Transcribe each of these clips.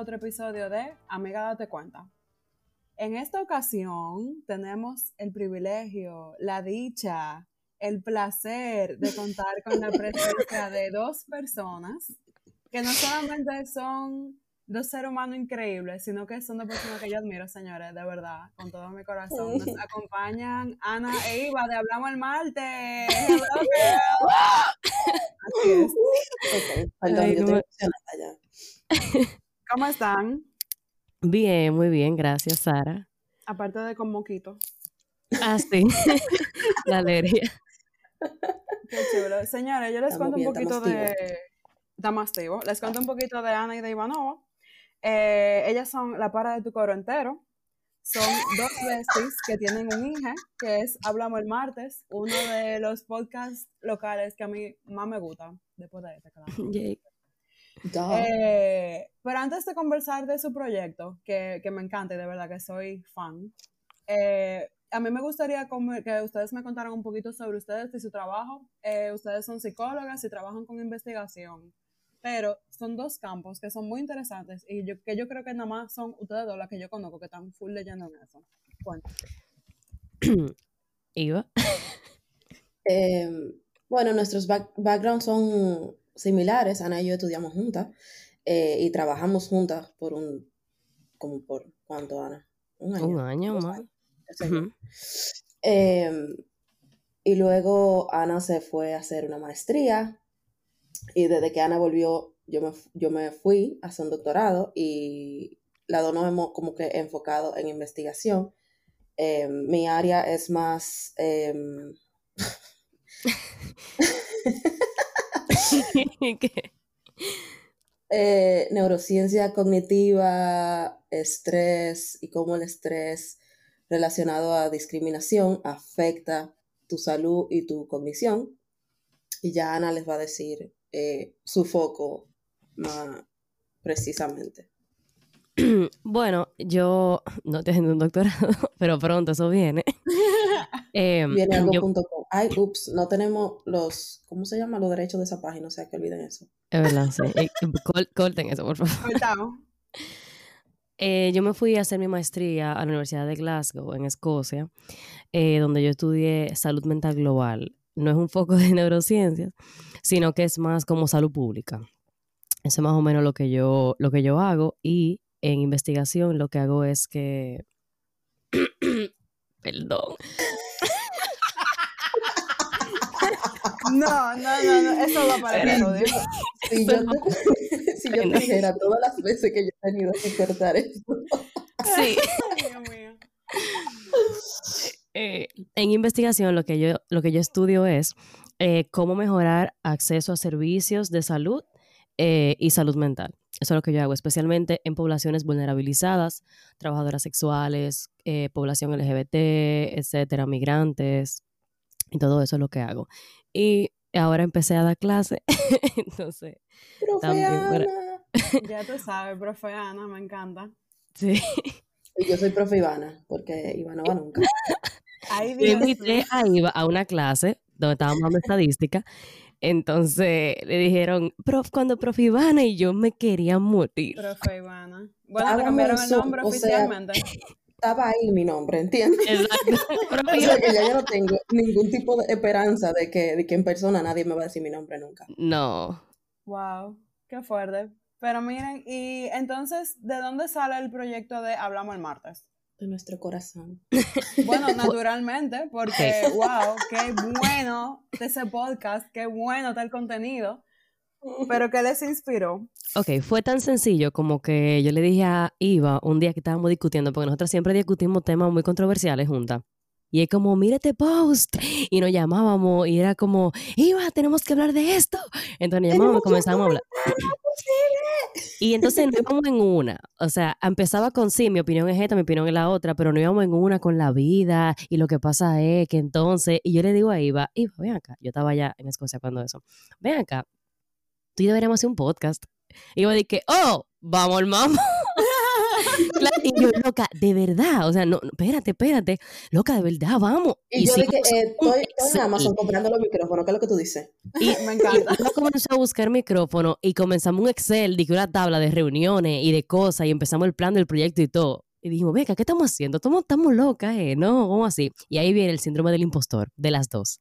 a otro episodio de Amiga Date Cuenta. En esta ocasión tenemos el privilegio, la dicha, el placer de contar con la presencia de dos personas que no solamente son dos seres humanos increíbles, sino que son dos personas que yo admiro, señores, de verdad, con todo mi corazón. Nos acompañan Ana e Iva de Hablamos el Martes. Así es. Perdón, yo no- ¿Cómo están? Bien, muy bien, gracias, Sara. Aparte de con moquito. Ah, sí, la alegría. Qué chulo. Señores, yo les Estamos cuento un poquito de... Estamos activos. Les cuento un poquito de Ana y de Ivanova. Eh, ellas son la para de tu coro entero. Son dos besties que tienen un hija, que es Hablamos el martes, uno de los podcasts locales que a mí más me gusta, después de este, claro. Eh, pero antes de conversar de su proyecto, que, que me encanta y de verdad que soy fan, eh, a mí me gustaría que ustedes me contaran un poquito sobre ustedes y su trabajo. Eh, ustedes son psicólogas y trabajan con investigación, pero son dos campos que son muy interesantes y yo, que yo creo que nada más son ustedes dos las que yo conozco que están full leyendo en eso. Cuéntame. Iva. Eh, bueno, nuestros back- backgrounds son similares. Ana y yo estudiamos juntas eh, y trabajamos juntas por un, como por, ¿cuánto, Ana? Un año. Un año más. yo. Ujú. Eh, y luego Ana se fue a hacer una maestría y desde que Ana volvió yo me, yo me fui a hacer un doctorado y las dos nos hemos como que enfocado en investigación. Eh, mi área es más... eh, neurociencia cognitiva, estrés y cómo el estrés relacionado a discriminación afecta tu salud y tu cognición. Y ya Ana les va a decir eh, su foco más precisamente. Bueno, yo no estoy haciendo un doctorado, pero pronto eso viene. Eh, Viene yo- algo.com. Ay, ups, no tenemos los, ¿cómo se llama? Los derechos de esa página, o sea que olviden eso. es verdad, sí. Eh, col- corten eso, por favor. Eh, yo me fui a hacer mi maestría a la Universidad de Glasgow, en Escocia, eh, donde yo estudié salud mental global. No es un foco de neurociencias, sino que es más como salud pública. Eso es más o menos lo que yo, lo que yo hago. Y en investigación lo que hago es que... Perdón. No, no, no, no, eso va para el. Si yo, te, si yo te dijera todas las veces que yo he tenido que cortar esto. Sí. Dios mío. Eh, en investigación lo que yo, lo que yo estudio es eh, cómo mejorar acceso a servicios de salud eh, y salud mental. Eso es lo que yo hago, especialmente en poblaciones vulnerabilizadas, trabajadoras sexuales, eh, población LGBT, etcétera, migrantes, y todo eso es lo que hago. Y ahora empecé a dar clase, entonces, Profe También, Ana. Ya tú sabes, profe Ana, me encanta. sí. Y yo soy profe Ivana, porque Ivana va nunca. Ay, Yo Dios invité a Iva a una clase donde estábamos dando estadística. Entonces le dijeron, prof, cuando profe Ivana y yo me quería morir. Profe Ivana. Bueno, te Hágame cambiaron el nombre o sea, oficialmente. Estaba ahí mi nombre, ¿entiendes? Exacto. O sea que ya yo no tengo ningún tipo de esperanza de que, de que en persona nadie me va a decir mi nombre nunca. No. Wow, qué fuerte. Pero miren, y entonces, ¿de dónde sale el proyecto de Hablamos el martes? De nuestro corazón. Bueno, naturalmente, porque wow, qué bueno ese podcast, qué bueno está el contenido. Pero ¿qué les inspiró? Ok, fue tan sencillo como que yo le dije a Iva un día que estábamos discutiendo, porque nosotros siempre discutimos temas muy controversiales juntas. Y es como, mira este post. Y nos llamábamos y era como, Iva, tenemos que hablar de esto. Entonces nos llamábamos y comenzamos a hablar. Y entonces no íbamos en una. O sea, empezaba con sí, mi opinión es esta, mi opinión es la otra, pero no íbamos en una con la vida. Y lo que pasa es que entonces, y yo le digo a Iva, Iva, ven acá. Yo estaba allá en Escocia cuando eso. Ven acá. Tú y deberíamos hacer un podcast. Y yo dije, oh, vamos mambo. Claro, y yo, loca, de verdad, o sea, no, espérate, espérate, loca, de verdad, vamos. Y, yo dije, eh, estoy, estoy en. Amazon comprando los micrófonos, ¿qué es lo que tú dices? Y Me encanta. yo comenzó a buscar micrófono y comenzamos un Excel, dije una tabla de reuniones y de cosas y empezamos el plan del proyecto y todo. Y dijimos, venga, ¿qué estamos haciendo? Estamos, estamos locas, ¿eh? No, ¿cómo así? Y ahí viene el síndrome del impostor, de las dos.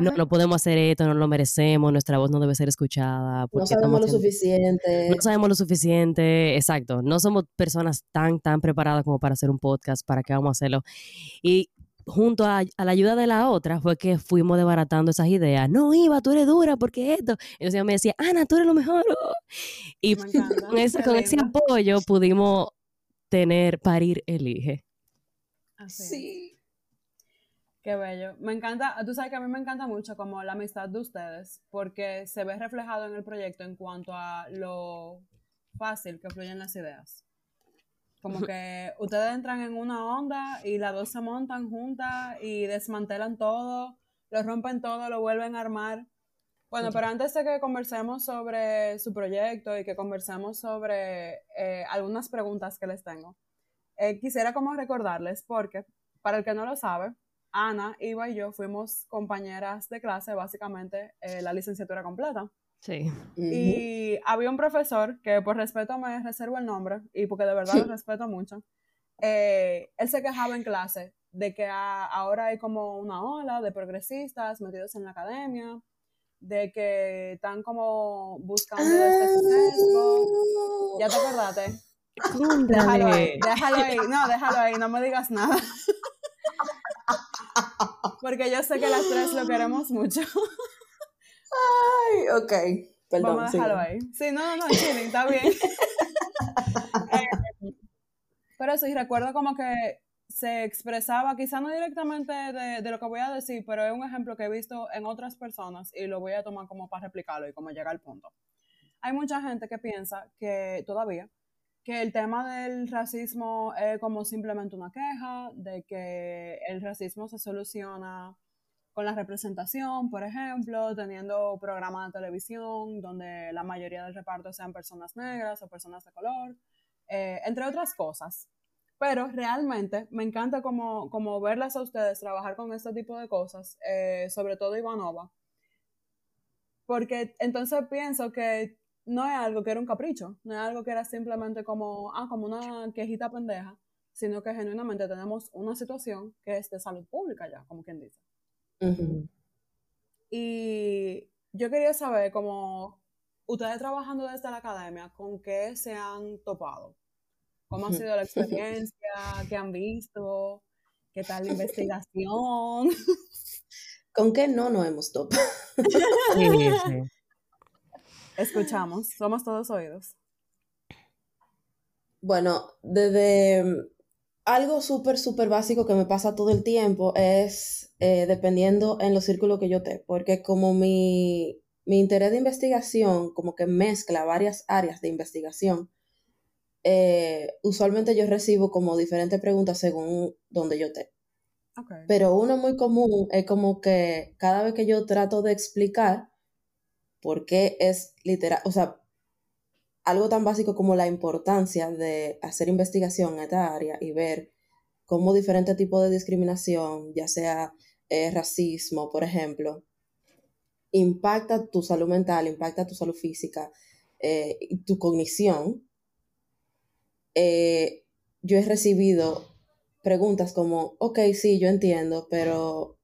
No, no podemos hacer esto, no lo merecemos, nuestra voz no debe ser escuchada. no sabemos lo haciendo- suficiente. no sabemos lo suficiente, exacto. No somos personas tan, tan preparadas como para hacer un podcast, para qué vamos a hacerlo. Y junto a, a la ayuda de la otra fue que fuimos desbaratando esas ideas. No, Iva, tú eres dura, porque esto. Entonces ella me decía, Ana, tú eres lo mejor. oh". Y Me con, ese, con apoyo pudimos tener, parir, elige. Así es. Sí. Qué bello. Me encanta, tú sabes que a mí me encanta mucho como la amistad de ustedes, porque se ve reflejado en el proyecto en cuanto a lo fácil que fluyen las ideas. Como que ustedes entran en una onda y las dos se montan juntas y desmantelan todo, lo rompen todo, lo vuelven a armar. Bueno, pero antes de que conversemos sobre su proyecto y que conversemos sobre eh, algunas preguntas que les tengo, eh, quisiera como recordarles, porque para el que no lo sabe, Ana, Iva y yo fuimos compañeras de clase, básicamente eh, la licenciatura completa. Sí. Y había un profesor que por respeto me reservo el nombre y porque de verdad lo respeto mucho. eh, él se quejaba en clase de que a- ahora hay como una ola de progresistas metidos en la academia, de que están como buscando este sesgo. ¿Ya te acordaste? Déjalo ahí, déjalo ahí. No, déjalo ahí, no me digas nada. Porque yo sé que las tres lo queremos mucho. Ay, ok. Perdón. Vamos a dejarlo sigue. ahí. Sí, no, no, chilling, está bien. Eh, pero sí, recuerdo como que se expresaba, quizá no directamente de, de lo que voy a decir, pero es un ejemplo que he visto en otras personas y lo voy a tomar como para replicarlo y como llega al punto. Hay mucha gente que piensa que todavía que el tema del racismo es como simplemente una queja, de que el racismo se soluciona con la representación, por ejemplo, teniendo programas de televisión donde la mayoría del reparto sean personas negras o personas de color, eh, entre otras cosas. Pero realmente me encanta como, como verlas a ustedes trabajar con este tipo de cosas, eh, sobre todo Ivanova, porque entonces pienso que no es algo que era un capricho, no es algo que era simplemente como, ah, como una quejita pendeja, sino que genuinamente tenemos una situación que es de salud pública ya, como quien dice. Ujú. Y yo quería saber, como ustedes trabajando desde la academia, ¿con qué se han topado? ¿Cómo ha sido la experiencia? ¿Qué han visto? ¿Qué tal la investigación? ¿Con qué no nos hemos topado? Sí, sí. Escuchamos, somos todos oídos. Bueno, desde mm, algo súper, súper básico que me pasa todo el tiempo es eh, dependiendo en los círculos que yo esté, porque como mi, mi interés de investigación como que mezcla varias áreas de investigación, eh, usualmente yo recibo como diferentes preguntas según donde yo esté. Pero uno muy común es como que cada vez que yo trato de explicar por qué es literal, o sea, algo tan básico como la importancia de hacer investigación en esta área y ver cómo diferentes tipos de discriminación, ya sea eh, racismo, por ejemplo, impacta tu salud mental, impacta tu salud física, eh, tu cognición. Eh, yo he recibido preguntas como, ok, sí, yo entiendo, pero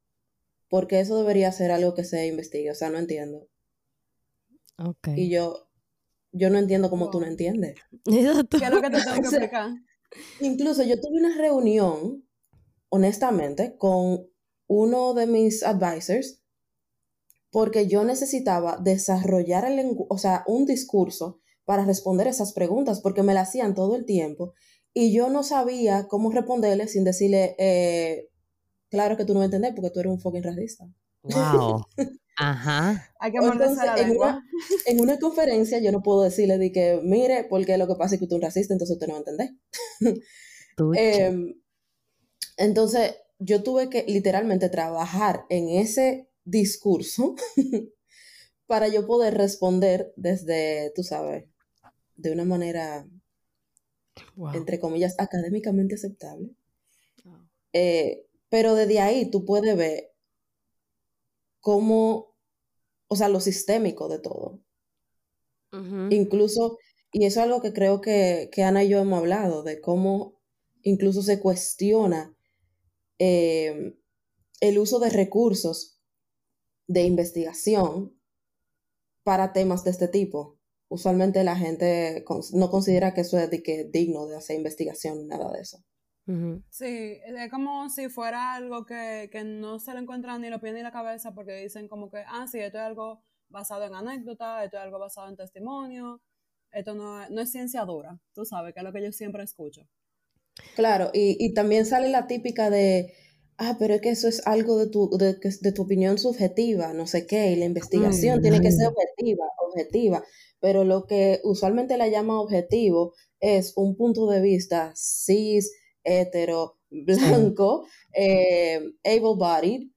¿por qué eso debería ser algo que se investigue? O sea, no entiendo. Ok. Y yo, yo no entiendo cómo tú no entiendes. Exacto. ¿Qué es lo que te tengo que O sea, explicar? Incluso yo tuve una reunión, honestamente, con uno de mis advisors, porque yo necesitaba desarrollar el o sea, un discurso para responder esas preguntas, porque me las hacían todo el tiempo y yo no sabía cómo responderle sin decirle, eh, claro que tú no me entendés porque tú eres un fucking racista. Wow. Ajá. Hay que Entonces, la en una, en una conferencia yo no puedo decirle de que, mire, porque lo que pasa es que tú eres un racista, entonces usted no va a entender. Em, entonces, yo tuve que literalmente trabajar en ese discurso para yo poder responder desde, tú sabes, de una manera Wow. entre comillas, académicamente aceptable. Eh, pero desde ahí tú puedes ver cómo, o sea, lo sistémico de todo. Incluso, y eso es algo que creo que, que Ana y yo hemos hablado, de cómo incluso se cuestiona eh, el uso de recursos de investigación para temas de este tipo. Usualmente la gente no considera que eso es de que digno de hacer investigación, nada de eso. Sí, es como si fuera algo que, que no se le encuentra ni los pies ni la cabeza porque dicen como que, ah, sí, esto es algo basado en anécdota, esto es algo basado en testimonio, esto no es, no es ciencia dura, tú sabes, que es lo que yo siempre escucho. Claro, y, y también sale la típica de, ah, pero es que eso es algo de tu, de, de tu opinión subjetiva, no sé qué, y la investigación tiene que ser objetiva, objetiva, pero lo que usualmente la llama objetivo es un punto de vista cis, hetero, blanco, eh, able-bodied,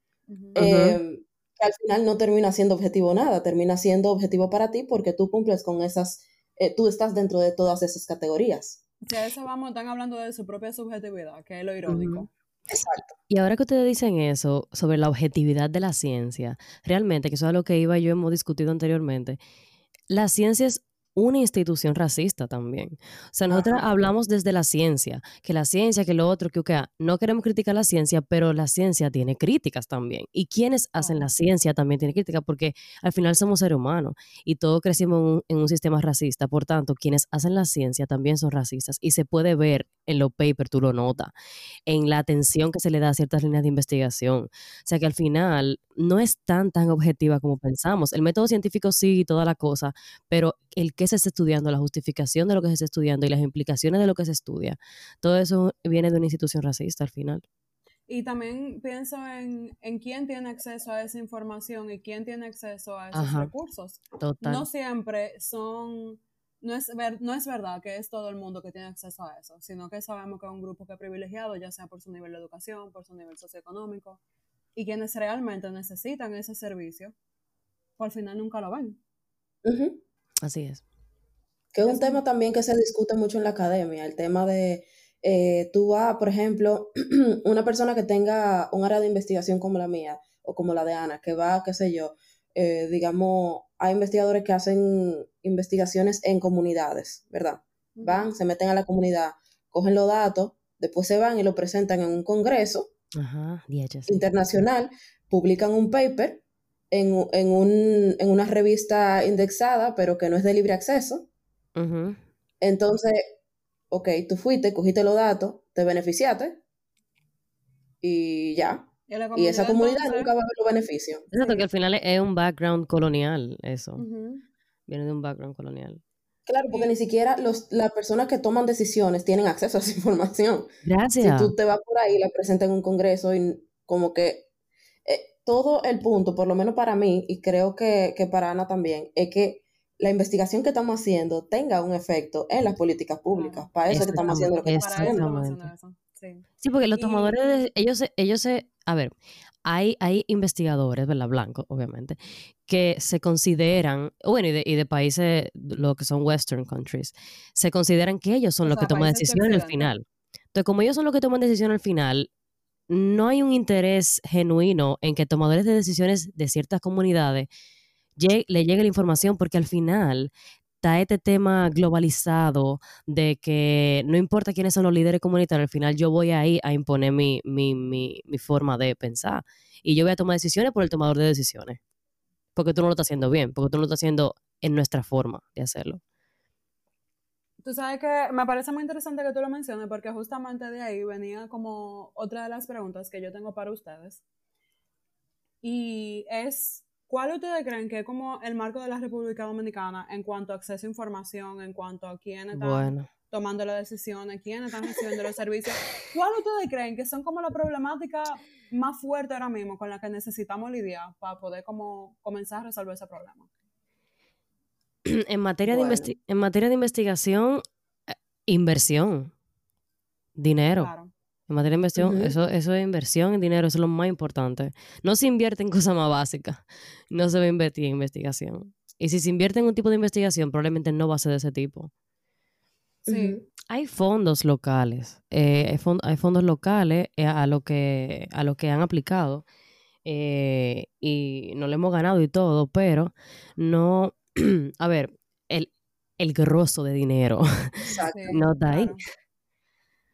eh, que al final no termina siendo objetivo nada, termina siendo objetivo para ti porque tú cumples con esas, eh, tú estás dentro de todas esas categorías. Si a eso vamos, están hablando de su propia subjetividad, que es lo irónico. Exacto. Y ahora que ustedes dicen eso sobre la objetividad de la ciencia, realmente, que eso es lo que iba y yo hemos discutido anteriormente, la ciencia es una institución racista también. O sea, nosotros hablamos desde la ciencia, que la ciencia, que lo otro, que ok, no queremos criticar la ciencia, pero la ciencia tiene críticas también. Y quienes hacen la ciencia también tienen críticas, porque al final somos seres humanos y todos crecimos en un, en un sistema racista. Por tanto, quienes hacen la ciencia también son racistas y se puede ver en los papers, tú lo notas, en la atención que se le da a ciertas líneas de investigación. O sea que al final no es tan tan objetiva como pensamos. El método científico sí y toda la cosa, pero el que se está estudiando, la justificación de lo que se está estudiando y las implicaciones de lo que se estudia, todo eso viene de una institución racista al final. Y también pienso en, en quién tiene acceso a esa información y quién tiene acceso a esos Ajá. recursos. Total. No siempre son, no es, ver- no es verdad que es todo el mundo que tiene acceso a eso, sino que sabemos que es un grupo que es privilegiado, ya sea por su nivel de educación, por su nivel socioeconómico, y quienes realmente necesitan ese servicio, pues al final nunca lo ven. Ujú. Así es. Que es un tema también que se discute mucho en la academia, el tema de, eh, tú vas, por ejemplo, una persona que tenga un área de investigación como la mía o como la de Ana, que va, qué sé yo, eh, digamos, hay investigadores que hacen investigaciones en comunidades, ¿verdad? Van, se meten a la comunidad, cogen los datos, después se van y lo presentan en un congreso Ajá, internacional, publican un paper en, un- en una revista indexada, pero que no es de libre acceso. Entonces, ok, tú fuiste, cogiste los datos, te beneficiaste y ya. Y, esa comunidad entonces- nunca va a ver los beneficios. Exacto, que al final es un background colonial, eso. Viene de un background colonial. Claro, porque ni siquiera los, las personas que toman decisiones tienen acceso a esa información. Si Gracias. tú te vas por ahí, la presentas en un congreso y como que eh, todo el punto, por lo menos para mí, y creo que, que para Ana también, es que la investigación que estamos haciendo tenga un efecto en las políticas públicas. Para eso es que estamos haciendo lo que estamos haciendo. Sí. Sí, porque los tomadores de, ellos se, ellos se, a ver, hay, hay investigadores, ¿verdad? Blancos, obviamente, que se consideran, bueno, y de, y de países, lo que son Western countries, se consideran que ellos son O los que toman decisiones al final. Entonces, como ellos son los que toman decisión al final, no hay un interés genuino en que tomadores de decisiones de ciertas comunidades le llegue la información, porque al final está este tema globalizado de que no importa quiénes son los líderes comunitarios, al final yo voy ahí a imponer mi, mi, mi, mi forma de pensar. Y yo voy a tomar decisiones por el tomador de decisiones. Porque tú no lo estás haciendo bien, porque tú no lo estás haciendo en nuestra forma de hacerlo. Tú sabes que me parece muy interesante que tú lo menciones porque justamente de ahí venía como otra de las preguntas que yo tengo para ustedes. Y es, ¿cuál ustedes creen que es como el marco de la República Dominicana en cuanto a acceso a información, en cuanto a quiénes están Bueno, tomando las decisiones, quiénes están recibiendo los servicios? ¿Cuál ustedes creen que son como la problemática más fuerte ahora mismo con la que necesitamos lidiar para poder como comenzar a resolver ese problema? en materia, Bueno. de, investi- en materia de investigación, eh, inversión, dinero. Claro. En materia de inversión, eso, eso es inversión en dinero, eso es lo más importante. No se invierte en cosas más básicas, no se va a invertir en investigación. Y si se invierte en un tipo de investigación, probablemente no va a ser de ese tipo. Sí. Hay fondos locales, eh, hay, fon- hay fondos locales eh, a lo que a lo que han aplicado eh, y no le hemos ganado y todo, pero no, a ver, el, el grosso de dinero Exacto. no está ahí. claro.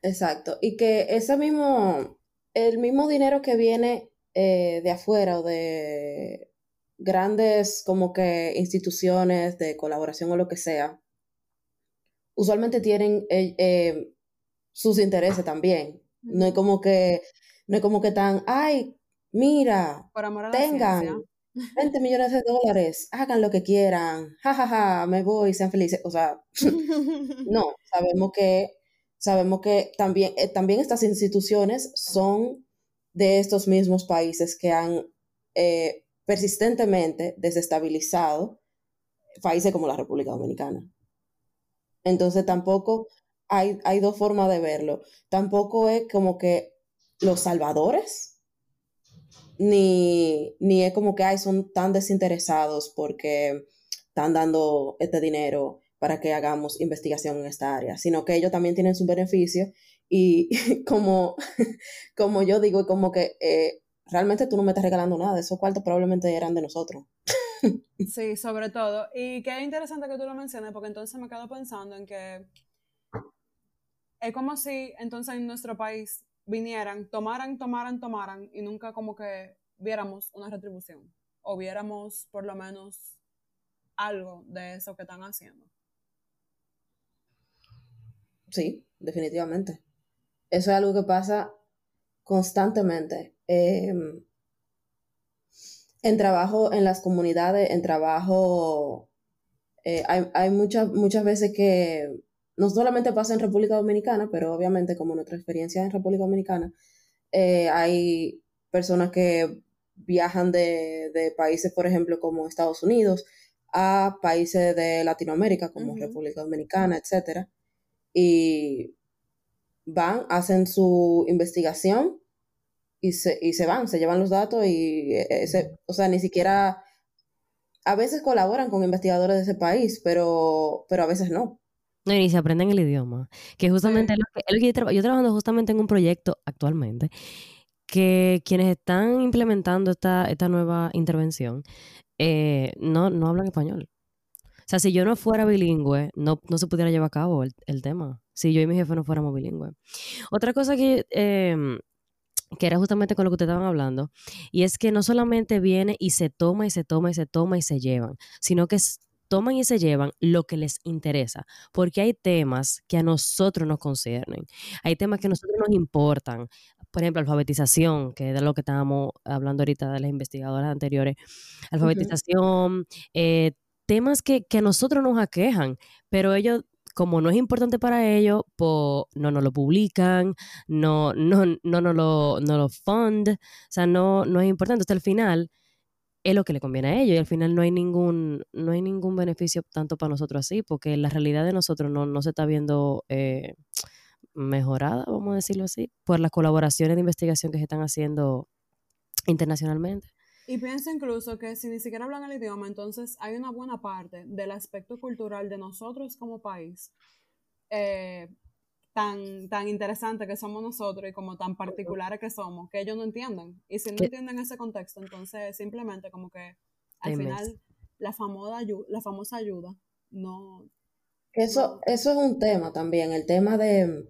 Exacto. Y que ese mismo, el mismo dinero que viene eh, de afuera o de grandes como que instituciones de colaboración o lo que sea, usualmente tienen eh, eh, sus intereses también. No es como que, no es como que tan, ay, mira, Por amor a la tengan ciencia. 20 millones de dólares, hagan lo que quieran, jajaja, me voy, sean felices. O sea, no, sabemos que, sabemos que también, eh, también estas instituciones son de estos mismos países que han eh, persistentemente desestabilizado países como la República Dominicana. Entonces tampoco hay, hay dos formas de verlo. Tampoco es como que los salvadores, ni, ni es como que ay, son tan desinteresados porque están dando este dinero para que hagamos investigación en esta área, sino que ellos también tienen su beneficio y como, como yo digo, como que eh, realmente tú no me estás regalando nada, esos cuartos probablemente eran de nosotros. Sí, sobre todo. Y qué interesante que tú lo menciones, porque entonces me quedo pensando en que es como si entonces en nuestro país vinieran, tomaran, tomaran, tomaran y nunca como que viéramos una retribución o viéramos por lo menos algo de eso que están haciendo. Sí, definitivamente. Eso es algo que pasa constantemente. Eh, en trabajo en las comunidades, en trabajo, eh, hay, hay muchas, muchas veces que no solamente pasa en República Dominicana, pero obviamente como nuestra experiencia en República Dominicana, eh, hay personas que viajan de, de países, por ejemplo, como Estados Unidos, a países de Latinoamérica, como. República Dominicana, etcétera, y van, hacen su investigación y se, y se van, se llevan los datos y eh, ese, o sea, ni siquiera, a veces colaboran con investigadores de ese país, pero, pero a veces no. No, y se aprenden el idioma. Que justamente Sí. es lo que, es lo que yo, traba- yo trabajando justamente en un proyecto actualmente que quienes están implementando esta, esta nueva intervención eh, no, no hablan español. O sea, si yo no fuera bilingüe, no, no se pudiera llevar a cabo el, el tema. Si yo y mi jefe no fuéramos bilingües. Otra cosa que, em, que era justamente con lo que ustedes estaban hablando, y es que no solamente viene y se toma y se toma y se toma y se llevan, sino que toman y se llevan lo que les interesa, porque hay temas que a nosotros nos conciernen, hay temas que a nosotros nos importan, por ejemplo, alfabetización, que es de lo que estábamos hablando ahorita de las investigadoras anteriores, alfabetización, eh, temas que, que a nosotros nos aquejan, pero ellos como no es importante para ellos, pues no nos lo publican, no, no, no, no lo, no lo fund, o sea, no, no es importante. Hasta el final es lo que le conviene a ellos y al final no hay ningún, no hay ningún beneficio tanto para nosotros así, porque la realidad de nosotros no, no se está viendo eh, mejorada, vamos a decirlo así, por las colaboraciones de investigación que se están haciendo internacionalmente. Y pienso incluso que si ni siquiera hablan el idioma, entonces hay una buena parte del aspecto cultural de nosotros como país, eh, tan, tan interesante que somos nosotros y como tan particulares que somos, que ellos no entienden. Y si no entienden ese contexto, entonces simplemente como que al Temes. final la famosa, la famosa ayuda no... Eso, eso es un tema también, el tema de,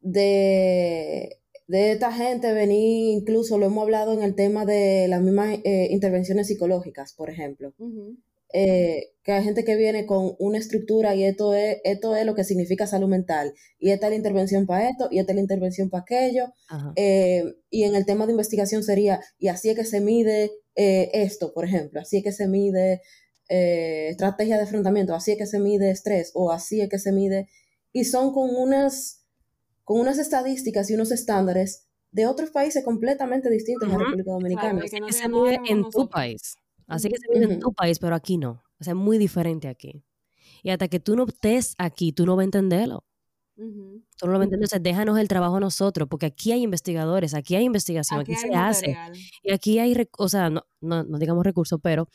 de, de esta gente venir, incluso lo hemos hablado en el tema de las mismas eh, intervenciones psicológicas, por ejemplo. Eh, que hay gente que viene con una estructura y esto es, esto es lo que significa salud mental, y esta es la intervención para esto, y esta es la intervención para aquello, eh, y en el tema de investigación sería, y así es que se mide esto, por ejemplo, así es que se mide estrategia de afrontamiento, así es que se mide estrés, o así es que se mide, y son con unas, con unas estadísticas y unos estándares de otros países completamente distintos a la República Dominicana. Claro, no se mide en tu país. Así que se mide en tu país, pero aquí no. O sea, es muy diferente aquí. Y hasta que tú no estés aquí, tú no vas a entenderlo. Ujú. Tú no lo vas a entender. O sea, déjanos el trabajo a nosotros, porque aquí hay investigadores, aquí hay investigación, aquí, Aquí hay se hace. Y aquí hay, o sea, no, no, no digamos recursos, pero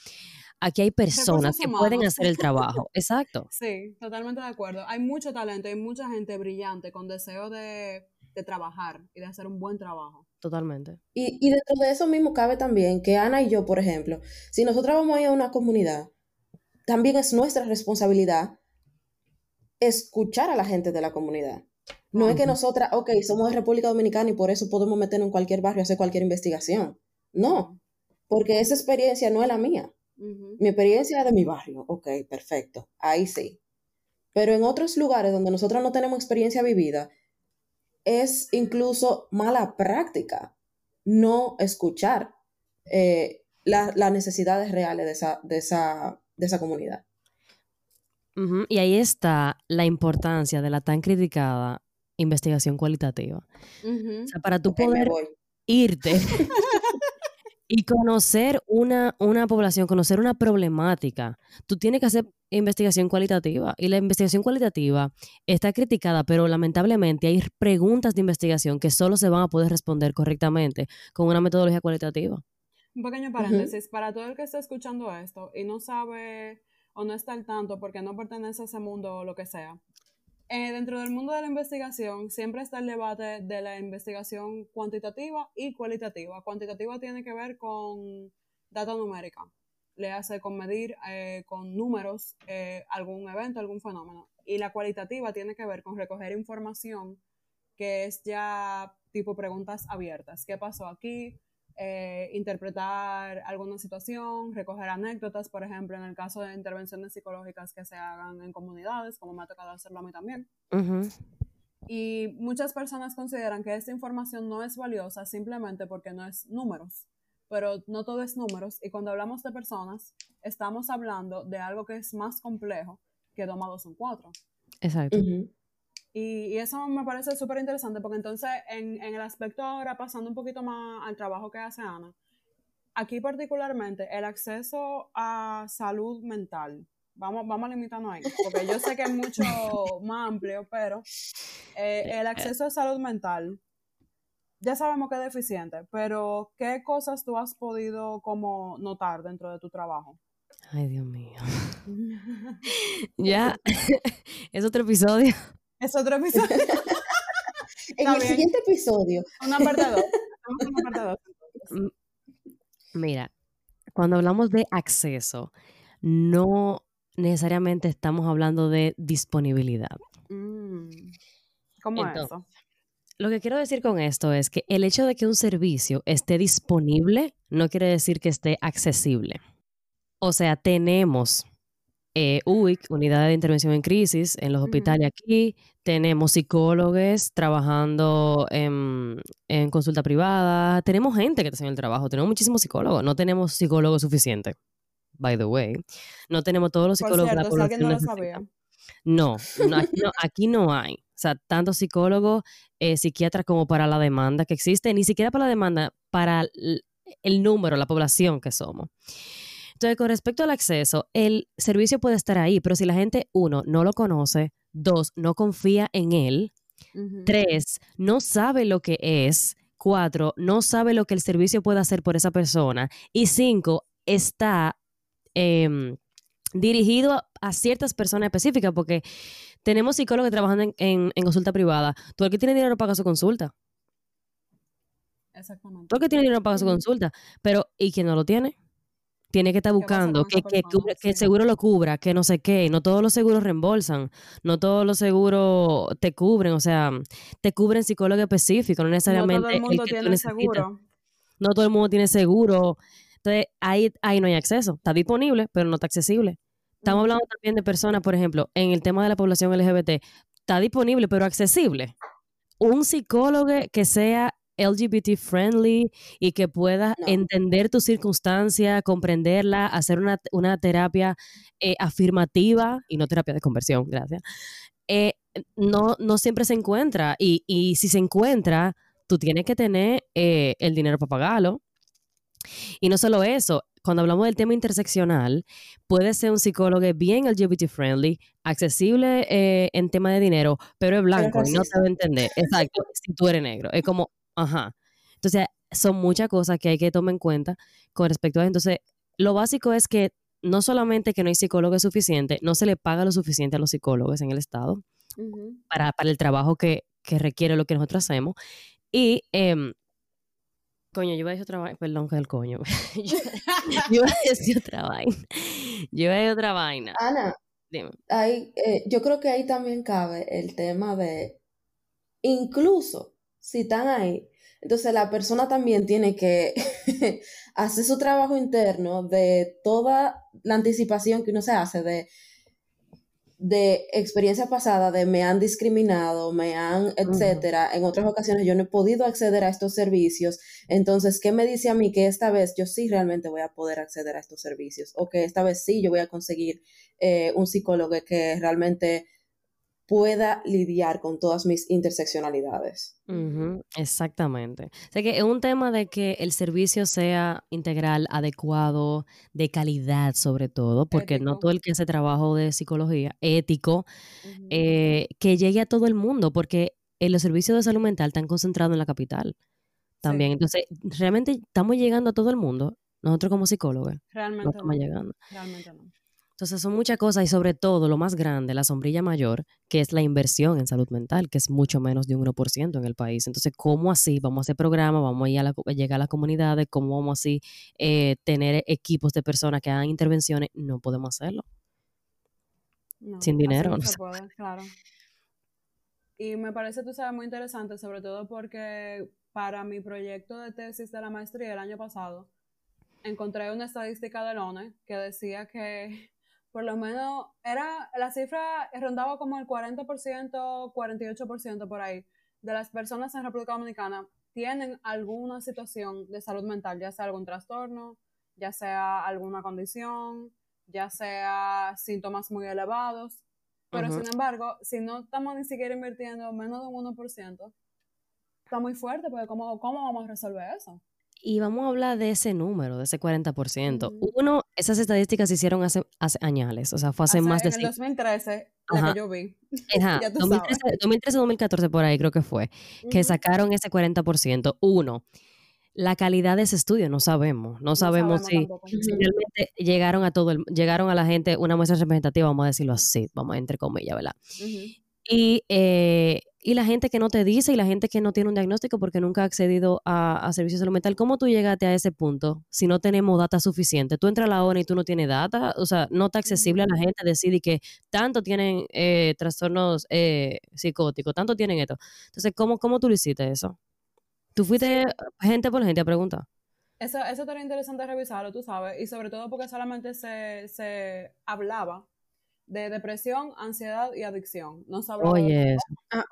aquí hay personas que pueden hacer el trabajo. Exacto. Sí, totalmente de acuerdo. Hay mucho talento, hay mucha gente brillante con deseo de, de trabajar y de hacer un buen trabajo. Totalmente. Y, y dentro de eso mismo cabe también que Ana y yo, por ejemplo, si nosotros vamos a ir a una comunidad, también es nuestra responsabilidad escuchar a la gente de la comunidad. No es que nosotras, ok, somos de República Dominicana y por eso podemos meternos en cualquier barrio a hacer cualquier investigación. No, porque esa experiencia no es la mía. Mi experiencia es de mi barrio, ok, perfecto, ahí sí. Pero en otros lugares donde nosotros no tenemos experiencia vivida, es incluso mala práctica no escuchar eh, la- las necesidades reales de esa, de esa, de esa comunidad. Y ahí está la importancia de la tan criticada investigación cualitativa. O sea, para tú poder irte y conocer una, una población, conocer una problemática, tú tienes que hacer investigación cualitativa. Y la investigación cualitativa está criticada, pero lamentablemente hay preguntas de investigación que solo se van a poder responder correctamente con una metodología cualitativa. Un pequeño paréntesis, para todo el que está escuchando esto y no sabe o no está al tanto porque no pertenece a ese mundo o lo que sea, eh, dentro del mundo de la investigación siempre está el debate de la investigación cuantitativa y cualitativa. Cuantitativa tiene que ver con data numérica, le hace con medir eh, con números eh, algún evento, algún fenómeno. Y la cualitativa tiene que ver con recoger información que es ya tipo preguntas abiertas. ¿Qué pasó aquí? Eh, interpretar alguna situación, recoger anécdotas, por ejemplo, en el caso de intervenciones psicológicas que se hagan en comunidades, como me ha tocado hacerlo a mí también. Y muchas personas consideran que esta información no es valiosa simplemente porque no es números, pero no todo es números. Y cuando hablamos de personas, estamos hablando de algo que es más complejo que 2 más 2 son 4. Exacto. Y, y eso me parece súper interesante porque entonces en, en el aspecto ahora, pasando un poquito más al trabajo que hace Ana, aquí particularmente el acceso a salud mental, vamos, vamos a limitarnos ahí, porque yo sé que es mucho más amplio, pero eh, el acceso a salud mental, ya sabemos que es deficiente, pero ¿qué cosas tú has podido como notar dentro de tu trabajo? Ay, Dios mío. Ya, es otro episodio. Es otro episodio, En Está el bien. siguiente episodio, en una parte dos, entonces. Mira, cuando hablamos de acceso, no necesariamente estamos hablando de disponibilidad. Mm. ¿Cómo es Entonces, eso? Lo que quiero decir con esto es que el hecho de que un servicio esté disponible no quiere decir que esté accesible. O sea, tenemos eh, UIC, Unidad de Intervención en Crisis, en los hospitales aquí, tenemos psicólogos trabajando en, en consulta privada, tenemos gente que está haciendo el trabajo, tenemos muchísimos psicólogos, no tenemos psicólogos suficientes, by the way, no tenemos todos los Por psicólogos la cierto, si alguien no lo sabía. No, no, aquí, no, aquí no hay. O sea, tanto psicólogos, eh, psiquiatras como para la demanda que existe, ni siquiera para la demanda, para el número, la población que somos. Entonces, con respecto al acceso, el servicio puede estar ahí, pero si la gente, uno, no lo conoce, dos, no confía en él. Tres, no sabe lo que es. Cuatro, no sabe lo que el servicio puede hacer por esa persona. Y cinco, está em, dirigido a, a ciertas personas específicas, porque tenemos psicólogos que trabajan en, en- en consulta privada. Tú el que tiene dinero paga su consulta. Exactamente. Tú el que tiene dinero paga su consulta. Pero, ¿y quien no lo tiene? Tiene que estar ¿Qué pasa buscando que, que, cubra- que el seguro lo cubra, que no sé qué. No todos los seguros reembolsan, no todos los seguros te cubren, o sea, te cubren psicólogo específico, no No necesariamente todo el mundo que tiene seguro. No todo el mundo tiene seguro. Entonces, ahí, ahí no hay acceso. Está disponible, pero no está accesible. Estamos hablando también de personas, por ejemplo, en el tema de la población LGBT. Está disponible, pero accesible. Un psicólogo que sea LGBT friendly y que pueda No. entender tu circunstancia, comprenderla, hacer una, una terapia eh, afirmativa y no terapia de conversión, gracias. eh, no, no siempre se encuentra y, y si se encuentra, tú tienes que tener eh, el dinero para pagarlo. Y no solo eso, cuando hablamos del tema interseccional, puede ser un psicólogo bien LGBT friendly, accesible eh, en tema de dinero, pero es blanco y no a entender. Exacto, si tú eres negro. Es como, ajá. Entonces, son muchas cosas que hay que tomar en cuenta con respecto a eso. Entonces, lo básico es que no solamente que no hay psicólogos suficientes, no se le paga lo suficiente a los psicólogos en el Estado para, para el trabajo que, que requiere lo que nosotros hacemos. Y, em, coño, yo iba a decir otra vaina, perdón que el coño. yo, yo iba a decir otra vaina. Yo iba a decir otra vaina. Ana, Dime. ahí, eh, yo creo que ahí también cabe el tema de, incluso si están ahí, entonces la persona también tiene que hacer su trabajo interno de toda la anticipación que uno se hace de, de experiencia pasada, de me han discriminado, me han, etcétera. En otras ocasiones yo no he podido acceder a estos servicios. Entonces, ¿qué me dice a mí que esta vez yo sí realmente voy a poder acceder a estos servicios? O que esta vez sí yo voy a conseguir eh, un psicólogo que realmente pueda lidiar con todas mis interseccionalidades. Exactamente. O sea que es un tema de que el servicio sea integral, adecuado, de calidad sobre todo, porque no todo el que hace trabajo de psicología ético, eh, que llegue a todo el mundo, porque eh, los servicios de salud mental están concentrados en la capital también. Sí, Entonces, realmente estamos llegando a todo el mundo, nosotros como psicólogos, no realmente estamos no. llegando. Realmente no. Entonces son muchas cosas y sobre todo lo más grande, la sombrilla mayor, que es la inversión en salud mental, que es mucho menos de un 1% en el país. Entonces, ¿cómo así vamos a hacer programas, vamos a, ir a, la- a llegar a las comunidades, cómo vamos así eh, tener equipos de personas que hagan intervenciones? No podemos hacerlo. No, Sin dinero, no se puede, claro. Y me parece, tú sabes, muy interesante, sobre todo porque para mi proyecto de tesis de la maestría el año pasado, encontré una estadística del ONE que decía que por lo menos era, la cifra rondaba como el 40%, 48% por ahí, de las personas en República Dominicana tienen alguna situación de salud mental, ya sea algún trastorno, ya sea alguna condición, ya sea síntomas muy elevados. Pero sin embargo, si no estamos ni siquiera invirtiendo menos de un 1%, está muy fuerte, porque ¿cómo, cómo vamos a resolver eso? Y vamos a hablar de ese número, de ese 40%. Ujú. Uno, esas estadísticas se hicieron hace, hace añales, o sea, fue hace, Hace- más de en el cinco 2013, la Ajá. que yo vi. Ajá, Ya tú 2013, 2013-2014 por ahí creo que fue, que sacaron ese 40%. Uno, la calidad de ese estudio no sabemos, no, No sabemos, sabemos si, si realmente llegaron a todo el, llegaron a la gente una muestra representativa, vamos a decirlo así, vamos a entre comillas, ¿verdad? Y, eh, y la gente que no te dice y la gente que no tiene un diagnóstico porque nunca ha accedido a, a servicios de salud mental, ¿cómo tú llegaste a ese punto si no tenemos data suficiente? Tú entras a la ONU y tú no tienes data, o sea, no está accesible a la gente decir que tanto tienen eh, trastornos eh, psicóticos, tanto tienen esto. Entonces, ¿cómo, ¿cómo tú lo hiciste eso? ¿Tú fuiste gente por gente a preguntar? Eso, eso estaría interesante revisarlo, tú sabes, y sobre todo porque solamente se, se hablaba de depresión, ansiedad y adicción. No se hablaba de Oye, Ah.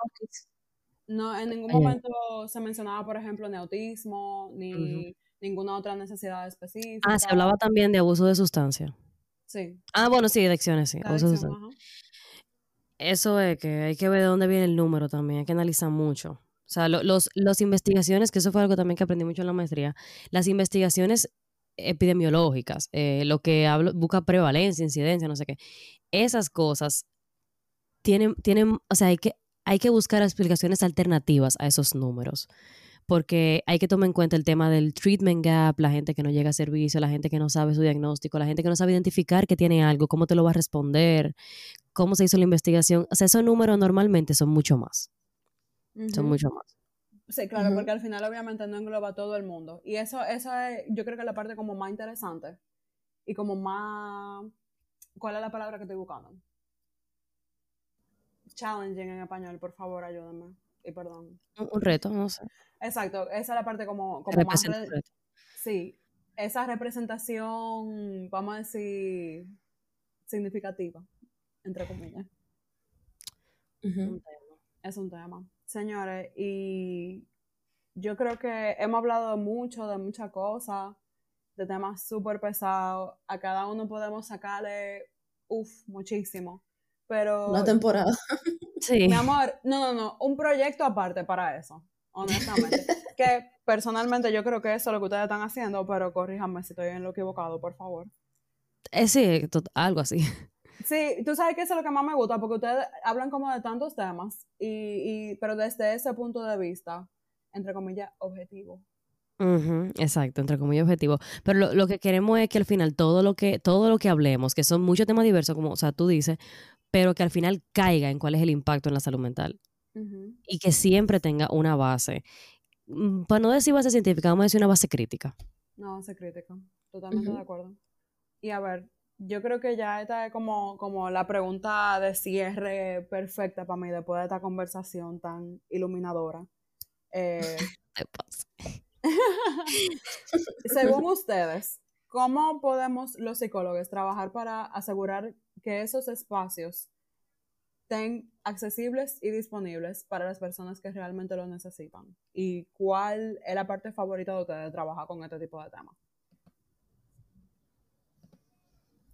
No, en ningún Oye. momento se mencionaba, por ejemplo, ni autismo, ni ninguna otra necesidad específica. ah, se hablaba también de abuso de sustancia. Sí, Ah, bueno, sí, adicciones, sí, abuso de sustancia. ajá. Eso es que hay que ver de dónde viene el número también, hay que analizar mucho. O sea, lo- los, las investigaciones, que eso fue algo también que aprendí mucho en la maestría, las investigaciones epidemiológicas, eh, lo que hablo, busca prevalencia, incidencia, no sé qué, esas cosas tienen, tienen, o sea, hay que, hay que buscar explicaciones alternativas a esos números, porque hay que tomar en cuenta el tema del treatment gap, la gente que no llega a servicio, la gente que no sabe su diagnóstico, la gente que no sabe identificar que tiene algo, cómo te lo va a responder, cómo se hizo la investigación. O sea, esos números normalmente son mucho más, son mucho más. Sí, claro, porque al final obviamente no engloba a todo el mundo. Y eso, eso es, yo creo que es la parte como más interesante y como más, ¿cuál es la palabra que estoy buscando? Challenging en español, por favor, ayúdenme. Y perdón. Un, reto, no sé. Exacto, esa es la parte como, como más... re- reto. Sí, esa representación, vamos a decir, significativa, entre comillas. Ujú. Un tema. Es un tema. Señores, y yo creo que hemos hablado mucho de muchas cosas, de temas súper pesados. A cada uno podemos sacarle, uff, muchísimo. Pero, Una temporada. Sí. mi amor, no, no, no, un proyecto aparte para eso, honestamente. que personalmente yo creo que eso es lo que ustedes están haciendo, pero corríjanme si estoy en lo equivocado, por favor. Eh, sí, algo así. Sí, tú sabes que eso es lo que más me gusta, porque ustedes hablan como de tantos temas, y, y, pero desde ese punto de vista, entre comillas, objetivo. Ujú, exacto, entre comillas objetivo. Pero lo, lo que queremos es que al final todo lo que, todo lo que hablemos, que son muchos temas diversos, como o sea, tú dices, pero que al final caiga en cuál es el impacto en la salud mental y que siempre tenga una base. Mm, Para no decir base científica, vamos a decir una base crítica. No, se critica. Totalmente de acuerdo. Y a ver, yo creo que ya esta es como, como la pregunta de cierre perfecta para mí después de esta conversación tan iluminadora. Eh, según ustedes, ¿cómo podemos los psicólogos trabajar para asegurar que esos espacios estén accesibles y disponibles para las personas que realmente lo necesitan? ¿Y cuál es la parte favorita de ustedes de trabajar con este tipo de temas?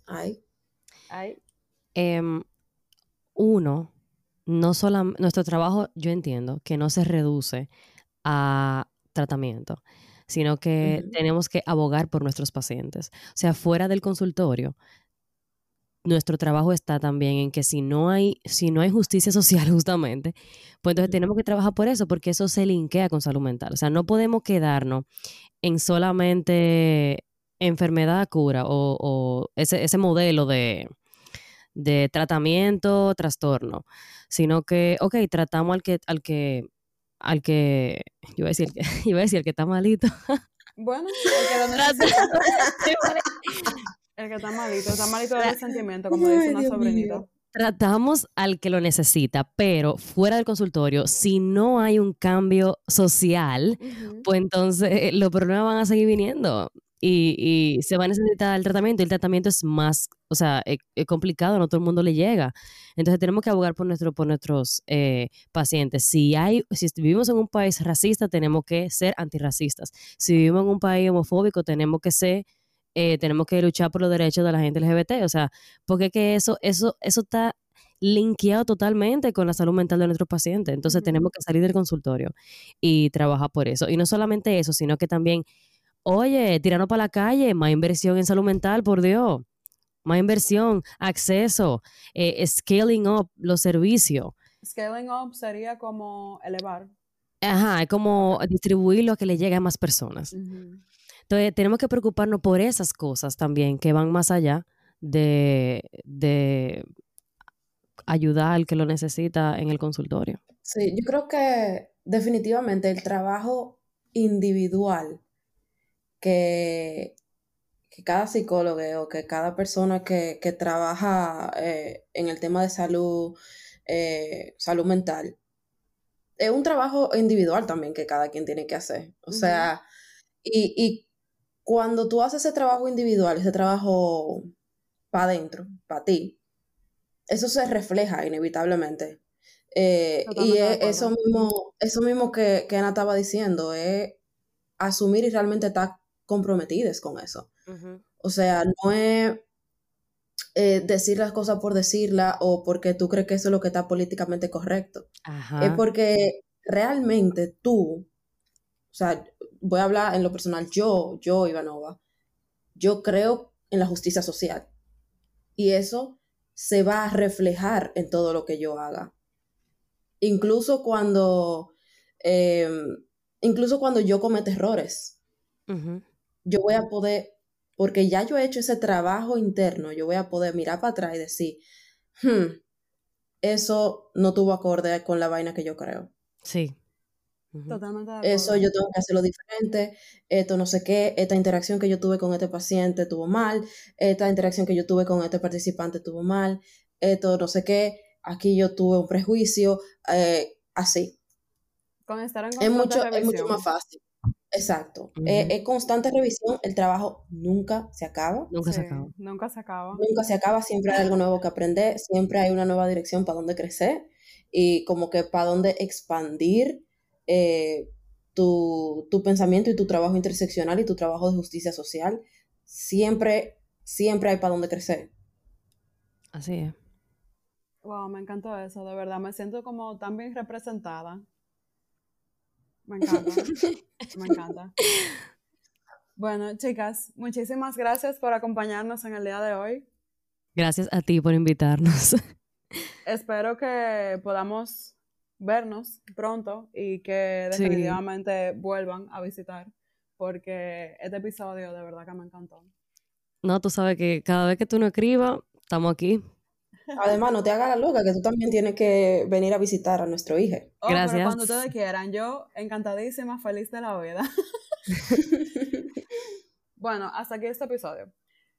Ay, Ay, Em, uno, no solo nuestro trabajo, yo entiendo que no se reduce a tratamiento, sino que tenemos que abogar por nuestros pacientes. O sea, fuera del consultorio, nuestro trabajo está también en que si no hay, si no hay justicia social justamente, pues entonces tenemos que trabajar por eso, porque eso se linkea con salud mental. O sea, no podemos quedarnos en solamente enfermedad, cura o, o ese, ese modelo de, de tratamiento, trastorno, sino que, ok, tratamos al que, al que, al que, yo iba a decir, que- iba a decir el que está malito. bueno, el que lo necesita, el que está malito, está malito del sentimiento, como dice una sobrinita. Tratamos al que lo necesita, pero fuera del consultorio, si no hay un cambio social, pues entonces eh, los problemas van a seguir viniendo y, y se va a necesitar el tratamiento. Y el tratamiento es más, o sea, es, es complicado, no todo el mundo le llega. Entonces tenemos que abogar por, nuestro, por nuestros eh, pacientes. Si, hay, si vivimos en un país racista, tenemos que ser antirracistas. Si vivimos en un país homofóbico, tenemos que ser... eh, tenemos que luchar por los derechos de la gente LGBT, o sea, porque que eso, eso, eso está linkeado totalmente con la salud mental de nuestros pacientes. Entonces tenemos que salir del consultorio y trabajar por eso. Y no solamente eso, sino que también, oye, tirarnos para la calle, más inversión en salud mental, por Dios. Más inversión, acceso, eh, scaling up los servicios. Scaling up sería como elevar. Ajá, es como distribuirlo a que le llegue a más personas. Entonces, tenemos que preocuparnos por esas cosas también que van más allá de, de ayudar al que lo necesita en el consultorio. Sí, yo creo que definitivamente el trabajo individual que, que cada psicólogo o que cada persona que, que trabaja eh, en el tema de salud, eh, salud mental, es un trabajo individual también que cada quien tiene que hacer. O sea, y, y cuando tú haces ese trabajo individual, ese trabajo para adentro, para ti, eso se refleja inevitablemente. Eh, y es eso mismo, eso mismo que, que Ana estaba diciendo, es asumir y realmente estar comprometidos con eso. O sea, no es eh, decir las cosas por decirlas o porque tú crees que eso es lo que está políticamente correcto. Es porque realmente tú, o sea, voy a hablar en lo personal, yo, yo, Ivanova, yo creo en la justicia social. Y eso se va a reflejar en todo lo que yo haga. Incluso cuando, eh, incluso cuando yo cometo errores, Ujú. Yo voy a poder, porque ya yo he hecho ese trabajo interno, yo voy a poder mirar para atrás y decir, "Hmm, eso no tuvo acorde con la vaina que yo creo. Sí. Totalmente de Eso yo tengo que hacerlo diferente, esto no sé qué, esta interacción que yo tuve con este paciente tuvo mal, esta interacción que yo tuve con este participante tuvo mal, esto no sé qué, aquí yo tuve un prejuicio, eh, así. Con estar en Es mucho, es mucho más fácil. Exacto. Ujú. Es, es constante revisión, el trabajo nunca se acaba, Nunca se acaba. nunca se acaba. nunca se acaba, siempre hay algo nuevo que aprender, siempre hay una nueva dirección para dónde crecer y como que para dónde expandir eh, tu, tu pensamiento y tu trabajo interseccional y tu trabajo de justicia social. Siempre, siempre hay para dónde crecer. Así es. Wow, me encantó eso, de verdad. Me siento como tan bien representada. Me encanta. me encanta. Bueno, chicas, muchísimas gracias por acompañarnos en el día de hoy. Gracias a ti por invitarnos. Espero que podamos vernos pronto y que Sí. definitivamente vuelvan a visitar porque este episodio de verdad que me encantó. No, tú sabes que cada vez que tú no escribas, estamos aquí. Además, no te hagas la loca, que tú también tienes que venir a visitar a nuestro hijo. Oh, pero Gracias. cuando ustedes quieran, yo encantadísima, feliz de la vida. Bueno, hasta aquí este episodio.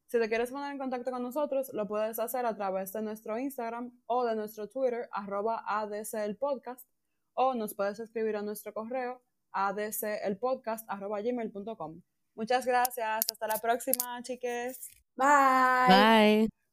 Si te quieres poner en contacto con nosotros, lo puedes hacer a través de nuestro Instagram o de nuestro Twitter, arroba ADC el podcast, o nos puedes escribir a nuestro correo, adcelpodcast, arroba gmail.com. Muchas gracias, hasta la próxima, chiques. Bye. Bye.